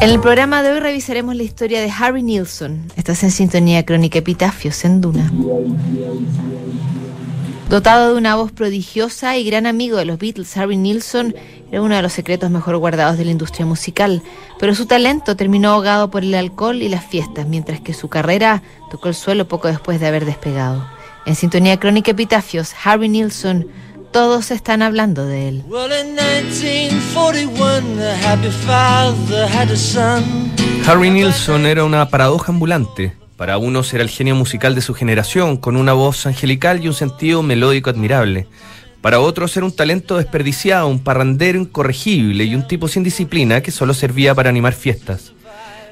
En el programa de hoy revisaremos la historia de Harry Nilsson. Estás en sintonía crónica Epitafios en Duna. Dotado de una voz prodigiosa y gran amigo de los Beatles, Harry Nilsson era uno de los secretos mejor guardados de la industria musical, pero su talento terminó ahogado por el alcohol y las fiestas, mientras que su carrera tocó el suelo poco después de haber despegado. En Sintonía Crónica Epitafios, Harry Nilsson, todos están hablando de él. Harry Nilsson era una paradoja ambulante. Para unos era el genio musical de su generación, con una voz angelical y un sentido melódico admirable. Para otros era un talento desperdiciado, un parrandero incorregible y un tipo sin disciplina que solo servía para animar fiestas.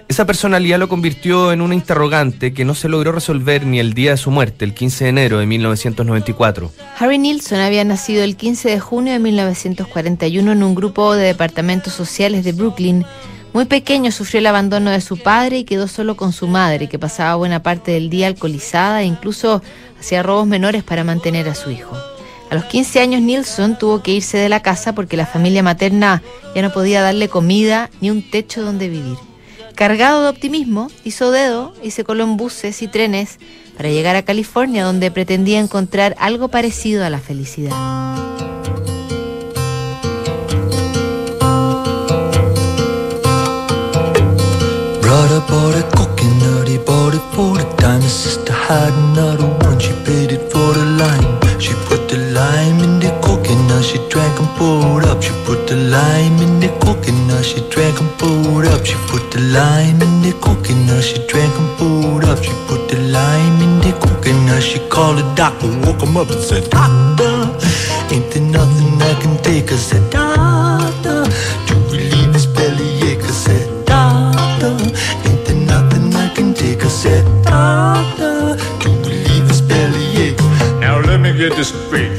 Esa personalidad lo convirtió en una interrogante que no se logró resolver ni el día de su muerte, el 15 de enero de 1994. Harry Nilsson había nacido el 15 de junio de 1941 en un grupo de departamentos sociales de Brooklyn muy pequeño sufrió el abandono de su padre y quedó solo con su madre, que pasaba buena parte del día alcoholizada e incluso hacía robos menores para mantener a su hijo. A los 15 años Nilsson tuvo que irse de la casa porque la familia materna ya no podía darle comida ni un techo donde vivir. Cargado de optimismo, hizo dedo y se coló en buses y trenes para llegar a California donde pretendía encontrar algo parecido a la felicidad. Coconut, she drank and poured up She put the lime in the cookie, now she drank and poured up She put the lime in the cookie, now she drank and poured up She put the lime in the cookie, now she called the doctor Woke him up and said, Doctor, ain't there nothing I can take? I said, Doctor, to relieve this bellyache I said, Doctor, ain't there nothing I can take? I said, Doctor, to relieve this bellyache Now let me get this straight.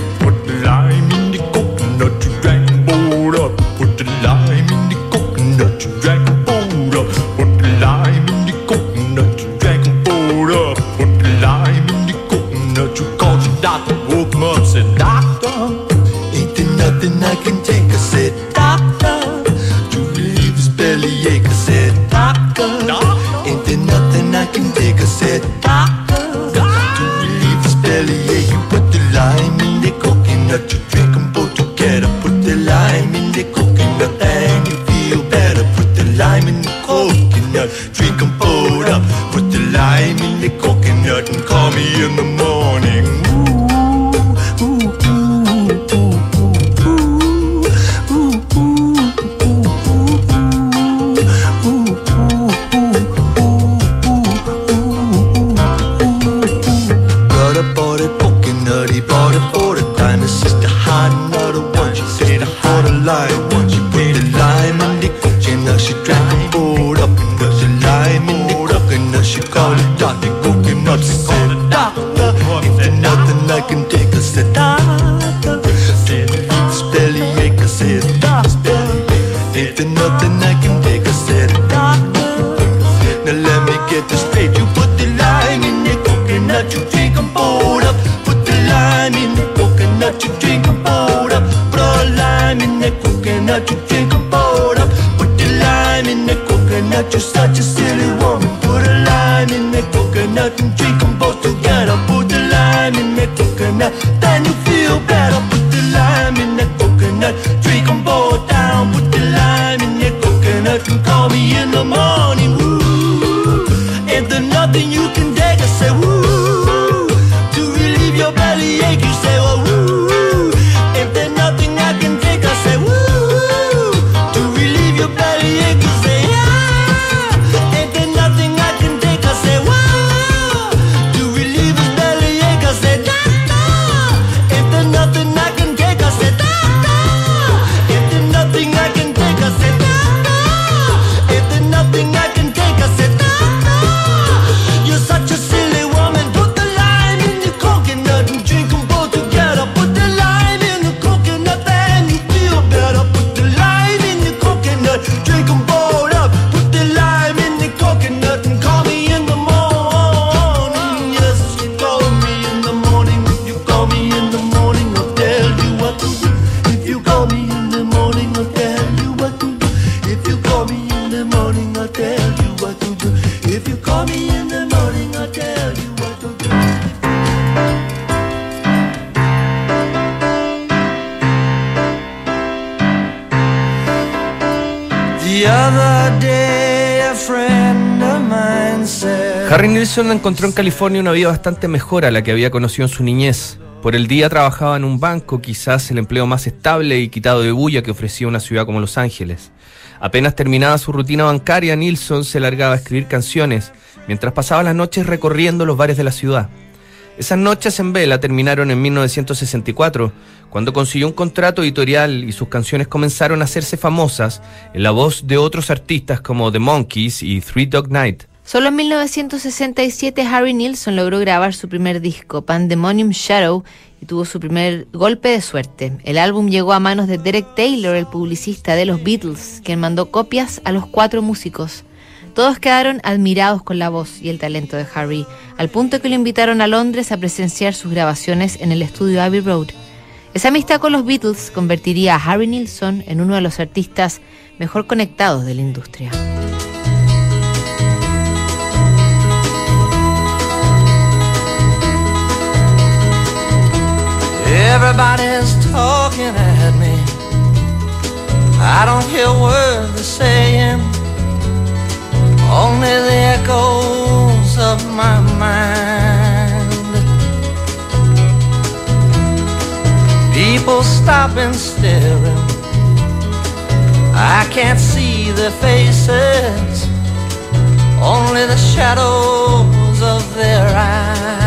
Doctor, woke up, said, Doctor, Ain't there nothing I can take? I said, the coconut Harry Nilsson encontró en California una vida bastante mejor a la que había conocido en su niñez. Por el día trabajaba en un banco, quizás el empleo más estable y quitado de bulla que ofrecía una ciudad como Los Ángeles. Apenas terminaba su rutina bancaria, Nilsson se largaba a escribir canciones, mientras pasaba las noches recorriendo los bares de la ciudad. Esas noches en vela terminaron en 1964, cuando consiguió un contrato editorial y sus canciones comenzaron a hacerse famosas en la voz de otros artistas como The Monkees y Three Dog Night. Solo en 1967 Harry Nilsson logró grabar su primer disco, Pandemonium Shadow, y tuvo su primer golpe de suerte. El álbum llegó a manos de Derek Taylor, el publicista de los Beatles, quien mandó copias a los cuatro músicos. Todos quedaron admirados con la voz y el talento de Harry, al punto que lo invitaron a Londres a presenciar sus grabaciones en el estudio Abbey Road. Esa amistad con los Beatles convertiría a Harry Nilsson en uno de los artistas mejor conectados de la industria. Everybody's talking at me. I don't hear words they're saying, only the echoes of my mind. People stop and staring. I can't see their faces, only the shadows of their eyes.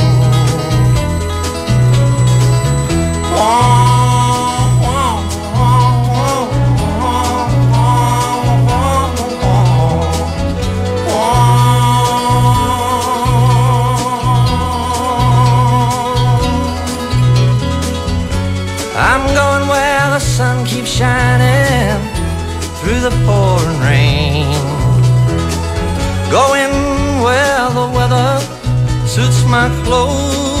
I'm going where the sun keeps shining through the pouring rain. Going where the weather suits my clothes.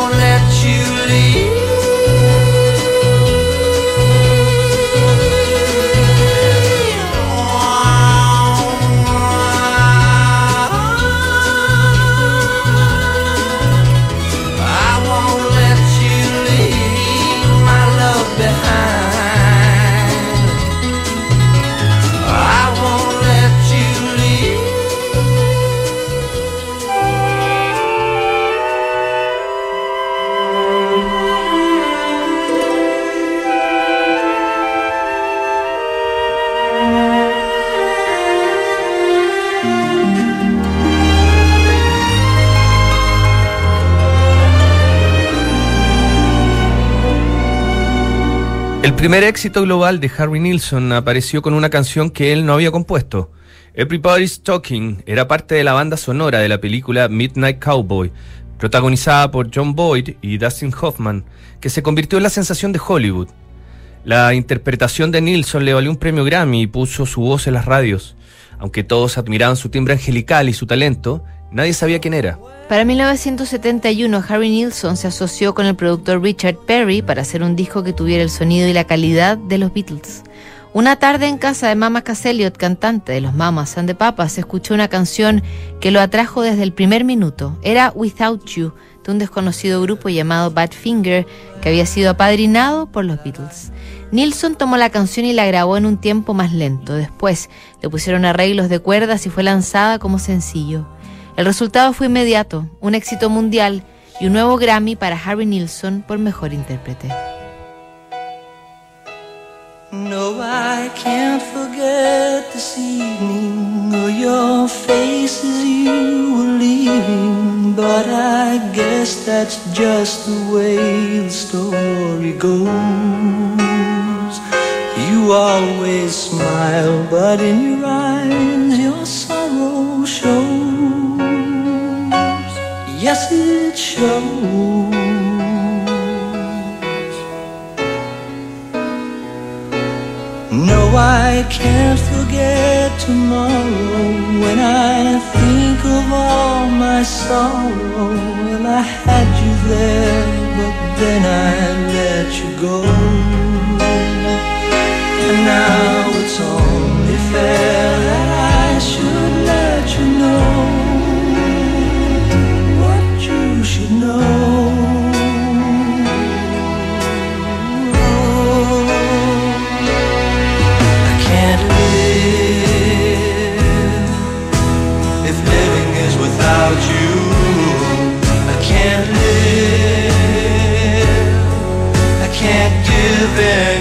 primer éxito global de Harry Nilsson apareció con una canción que él no había compuesto. Everybody's Talking era parte de la banda sonora de la película Midnight Cowboy, protagonizada por John Boyd y Dustin Hoffman, que se convirtió en la sensación de Hollywood. La interpretación de Nilsson le valió un premio Grammy y puso su voz en las radios. Aunque todos admiraban su timbre angelical y su talento, nadie sabía quién era. Para 1971, Harry Nilsson se asoció con el productor Richard Perry para hacer un disco que tuviera el sonido y la calidad de los Beatles. Una tarde en casa de Mama Cass Elliot, cantante de los Mamas and the Papas, escuchó una canción que lo atrajo desde el primer minuto. Era Without You, de un desconocido grupo llamado Badfinger que había sido apadrinado por los Beatles. Nilsson tomó la canción y la grabó en un tiempo más lento. Después le pusieron arreglos de cuerdas y fue lanzada como sencillo. El resultado fue inmediato, un éxito mundial y un nuevo Grammy para Harry Nilsson por mejor intérprete. No, I can't forget this evening or your face as you were leaving. But I guess that's just the way the story goes. You always smile, but in your eyes it. No, I can't forget tomorrow when I think of all my sorrow. Well, I had you there, but then I let you go. And now it's only fair been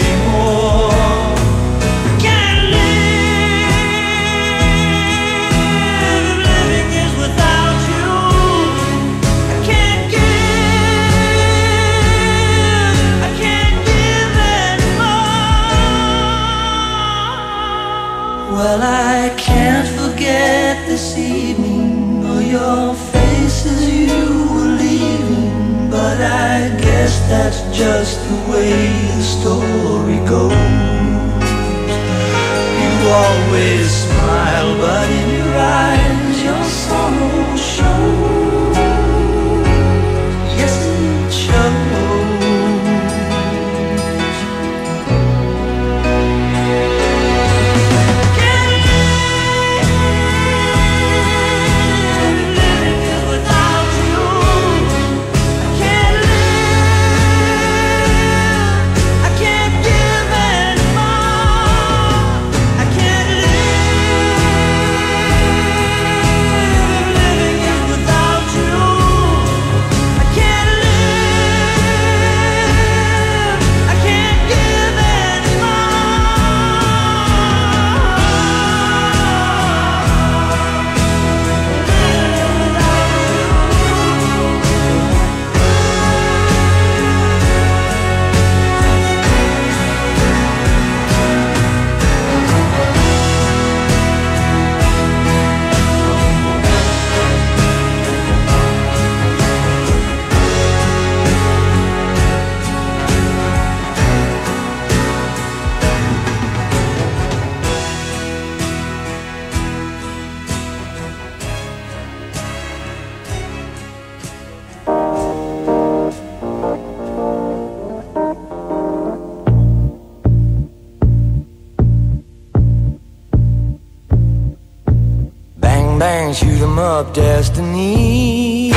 destiny.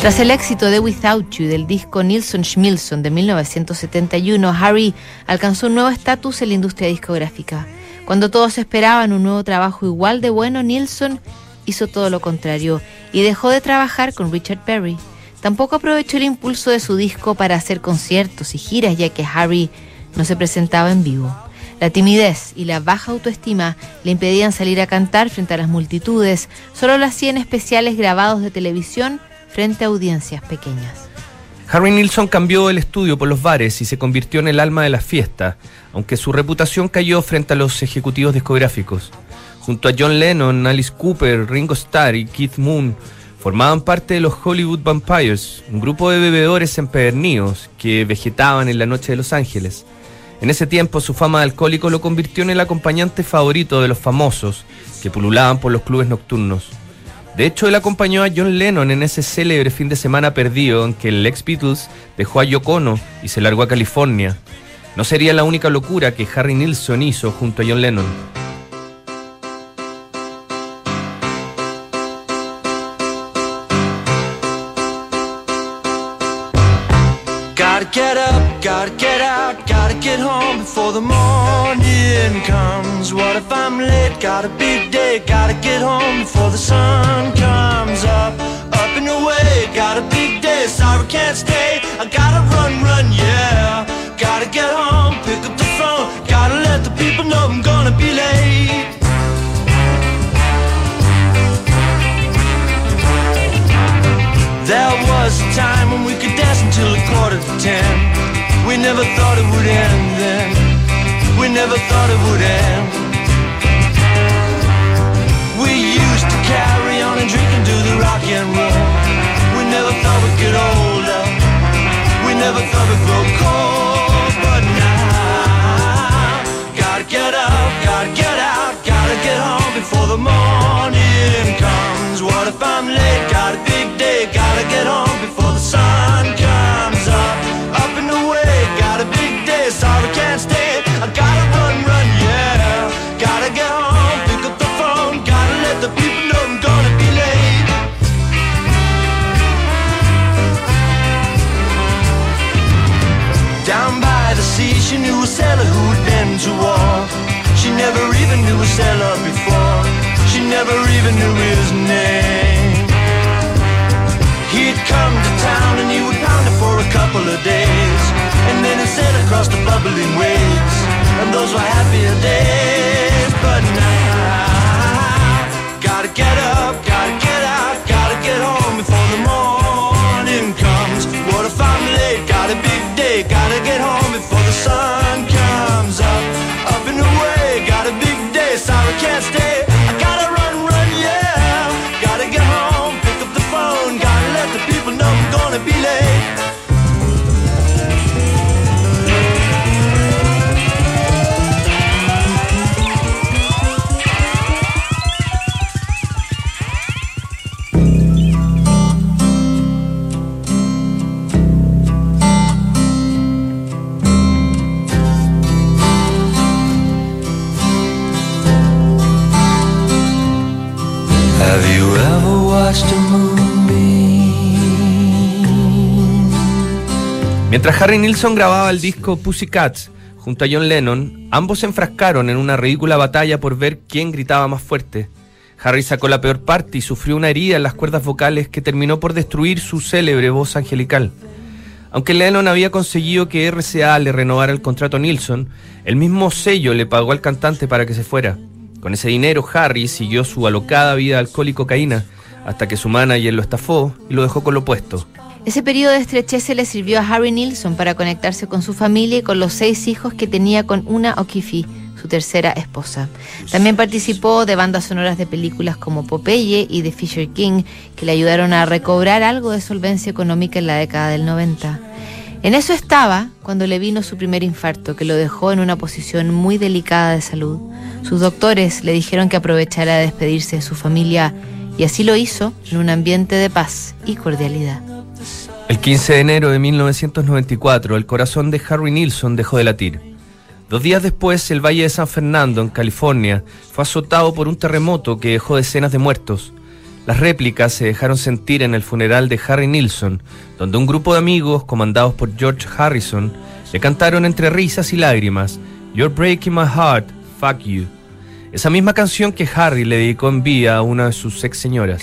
Tras el éxito de Without You del disco Nilsson Schmilsson de 1971, Harry alcanzó un nuevo estatus en la industria discográfica. Cuando todos esperaban un nuevo trabajo igual de bueno, Nilsson hizo todo lo contrario y dejó de trabajar con Richard Perry. Tampoco aprovechó el impulso de su disco para hacer conciertos y giras, ya que Harry no se presentaba en vivo. La timidez y la baja autoestima le impedían salir a cantar frente a las multitudes, solo lo hacía en especiales grabados de televisión frente a audiencias pequeñas. Harry Nilsson cambió el estudio por los bares y se convirtió en el alma de la fiesta, aunque su reputación cayó frente a los ejecutivos discográficos. Junto a John Lennon, Alice Cooper, Ringo Starr y Keith Moon, formaban parte de los Hollywood Vampires, un grupo de bebedores empedernidos que vegetaban en la noche de Los Ángeles. En ese tiempo su fama de alcohólico lo convirtió en el acompañante favorito de los famosos que pululaban por los clubes nocturnos. De hecho, él acompañó a John Lennon en ese célebre fin de semana perdido en que el ex Beatles dejó a Yocono y se largó a California. No sería la única locura que Harry Nilsson hizo junto a John Lennon. Up, get home before the morning comes. What if I'm late? Got a big day, gotta get home before the sun comes up. Up and away, got a big day, sorry can't stay. I gotta never thought it would end. We used to carry on and drink and do the rock and roll. We never thought we'd get older. We never thought we'd grow cold. But now, gotta get up, gotta get out, gotta get home before the morning comes. What if I'm late? Got a big day, gotta get Mientras Harry Nilsson grababa el disco Pussycats junto a John Lennon, ambos se enfrascaron en una ridícula batalla por ver quién gritaba más fuerte. Harry sacó la peor parte y sufrió una herida en las cuerdas vocales que terminó por destruir su célebre voz angelical. Aunque Lennon había conseguido que RCA le renovara el contrato a Nilsson, el mismo sello le pagó al cantante para que se fuera. Con ese dinero, Harry siguió su alocada vida de alcohol y cocaína, hasta que su manager lo estafó y lo dejó con lo puesto. Ese periodo de estrechez le sirvió a Harry Nilsson para conectarse con su familia y con los seis hijos que tenía con una O'Keefe, su tercera esposa. También participó de bandas sonoras de películas como Popeye y The Fisher King, que le ayudaron a recobrar algo de solvencia económica en la década del 90. En eso estaba cuando le vino su primer infarto, que lo dejó en una posición muy delicada de salud. Sus doctores le dijeron que aprovechara de despedirse de su familia y así lo hizo en un ambiente de paz y cordialidad. El 15 de enero de 1994, el corazón de Harry Nilsson dejó de latir. Dos días después, el Valle de San Fernando, en California, fue azotado por un terremoto que dejó decenas de muertos. Las réplicas se dejaron sentir en el funeral de Harry Nilsson, donde un grupo de amigos, comandados por George Harrison, le cantaron entre risas y lágrimas, You're Breaking My Heart, Fuck You. Esa misma canción que Harry le dedicó en vida a una de sus ex señoras.